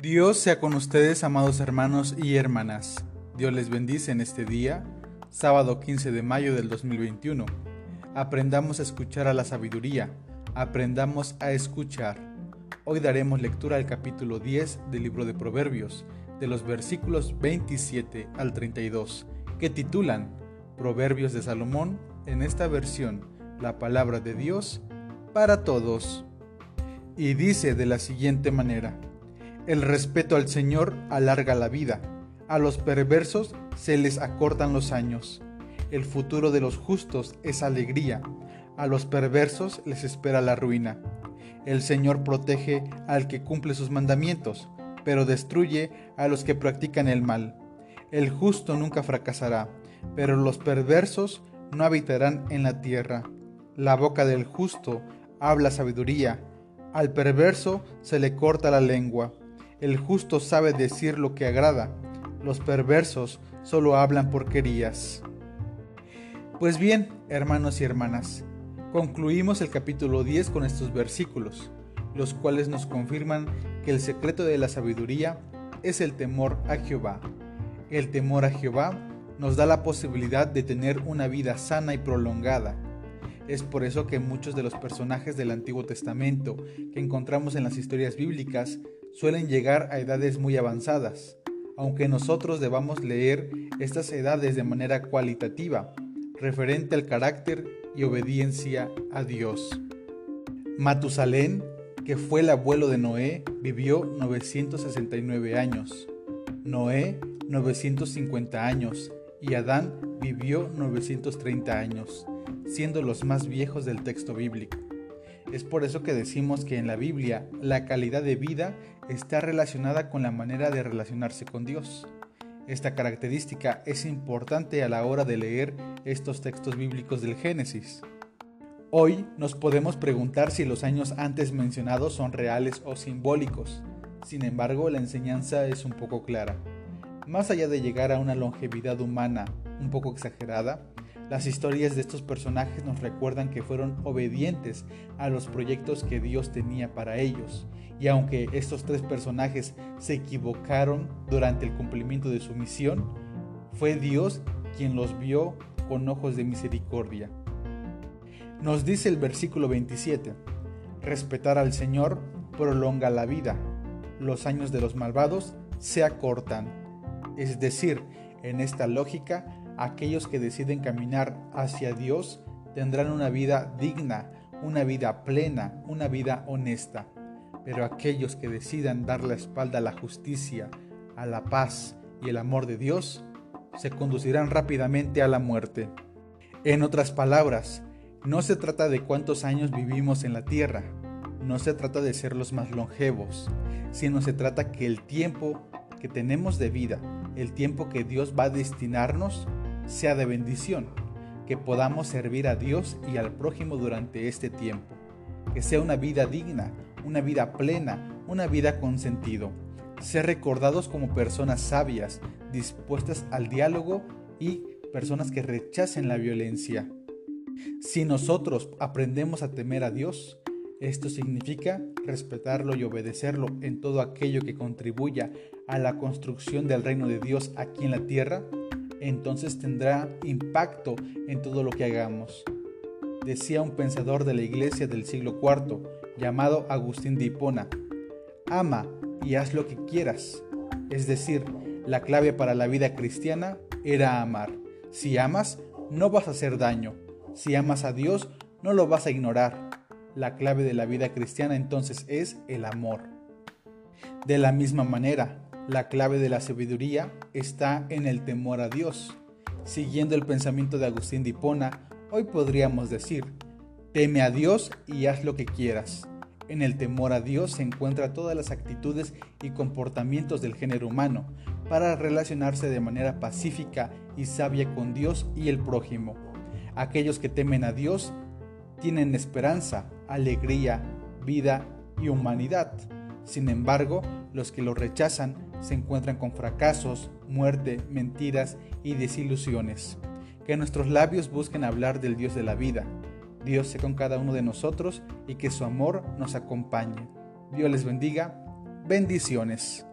Dios sea con ustedes, amados hermanos y hermanas. Dios les bendice en este día, sábado 15 de mayo del 2021. Aprendamos a escuchar a la sabiduría, aprendamos a escuchar. Hoy daremos lectura al capítulo 10 del libro de Proverbios, de los versículos 27 al 32, que titulan Proverbios de Salomón, en esta versión, la palabra de Dios para todos. Y dice de la siguiente manera, el respeto al Señor alarga la vida, a los perversos se les acortan los años. El futuro de los justos es alegría, a los perversos les espera la ruina. El Señor protege al que cumple sus mandamientos, pero destruye a los que practican el mal. El justo nunca fracasará, pero los perversos no habitarán en la tierra. La boca del justo habla sabiduría, al perverso se le corta la lengua. El justo sabe decir lo que agrada, los perversos solo hablan porquerías. Pues bien, hermanos y hermanas, concluimos el capítulo 10 con estos versículos, los cuales nos confirman que el secreto de la sabiduría es el temor a Jehová. El temor a Jehová nos da la posibilidad de tener una vida sana y prolongada. Es por eso que muchos de los personajes del Antiguo Testamento que encontramos en las historias bíblicas suelen llegar a edades muy avanzadas, aunque nosotros debamos leer estas edades de manera cualitativa, referente al carácter y obediencia a Dios. Matusalén, que fue el abuelo de Noé, vivió 969 años, Noé 950 años y Adán vivió 930 años, siendo los más viejos del texto bíblico. Es por eso que decimos que en la Biblia la calidad de vida está relacionada con la manera de relacionarse con Dios. Esta característica es importante a la hora de leer estos textos bíblicos del Génesis. Hoy nos podemos preguntar si los años antes mencionados son reales o simbólicos. Sin embargo, la enseñanza es un poco clara. Más allá de llegar a una longevidad humana un poco exagerada, las historias de estos personajes nos recuerdan que fueron obedientes a los proyectos que Dios tenía para ellos. Y aunque estos tres personajes se equivocaron durante el cumplimiento de su misión, fue Dios quien los vio con ojos de misericordia. Nos dice el versículo 27, respetar al Señor prolonga la vida, los años de los malvados se acortan. Es decir, en esta lógica, aquellos que deciden caminar hacia Dios tendrán una vida digna, una vida plena, una vida honesta. Pero aquellos que decidan dar la espalda a la justicia, a la paz y el amor de Dios, se conducirán rápidamente a la muerte. En otras palabras, no se trata de cuántos años vivimos en la tierra, no se trata de ser los más longevos, sino se trata que el tiempo que tenemos de vida, el tiempo que Dios va a destinarnos, sea de bendición, que podamos servir a Dios y al prójimo durante este tiempo, que sea una vida digna, una vida plena, una vida con sentido, ser recordados como personas sabias, dispuestas al diálogo y personas que rechacen la violencia. Si nosotros aprendemos a temer a Dios, esto significa respetarlo y obedecerlo en todo aquello que contribuya a la construcción del reino de Dios aquí en la tierra, entonces tendrá impacto en todo lo que hagamos. Decía un pensador de la iglesia del siglo IV, llamado Agustín de Hipona, ama y haz lo que quieras. Es decir, la clave para la vida cristiana era amar. Si amas, no vas a hacer daño. Si amas a Dios, no lo vas a ignorar. La clave de la vida cristiana entonces es el amor. De la misma manera, la clave de la sabiduría está en el temor a Dios. Siguiendo el pensamiento de Agustín de Hipona, hoy podríamos decir, teme a Dios y haz lo que quieras. En el temor a Dios se encuentran todas las actitudes y comportamientos del género humano para relacionarse de manera pacífica y sabia con Dios y el prójimo. Aquellos que temen a Dios tienen esperanza, alegría, vida y humanidad. Sin embargo, los que lo rechazan se encuentran con fracasos, muerte, mentiras y desilusiones. Que nuestros labios busquen hablar del Dios de la vida. Dios sea con cada uno de nosotros y que su amor nos acompañe. Dios les bendiga. Bendiciones.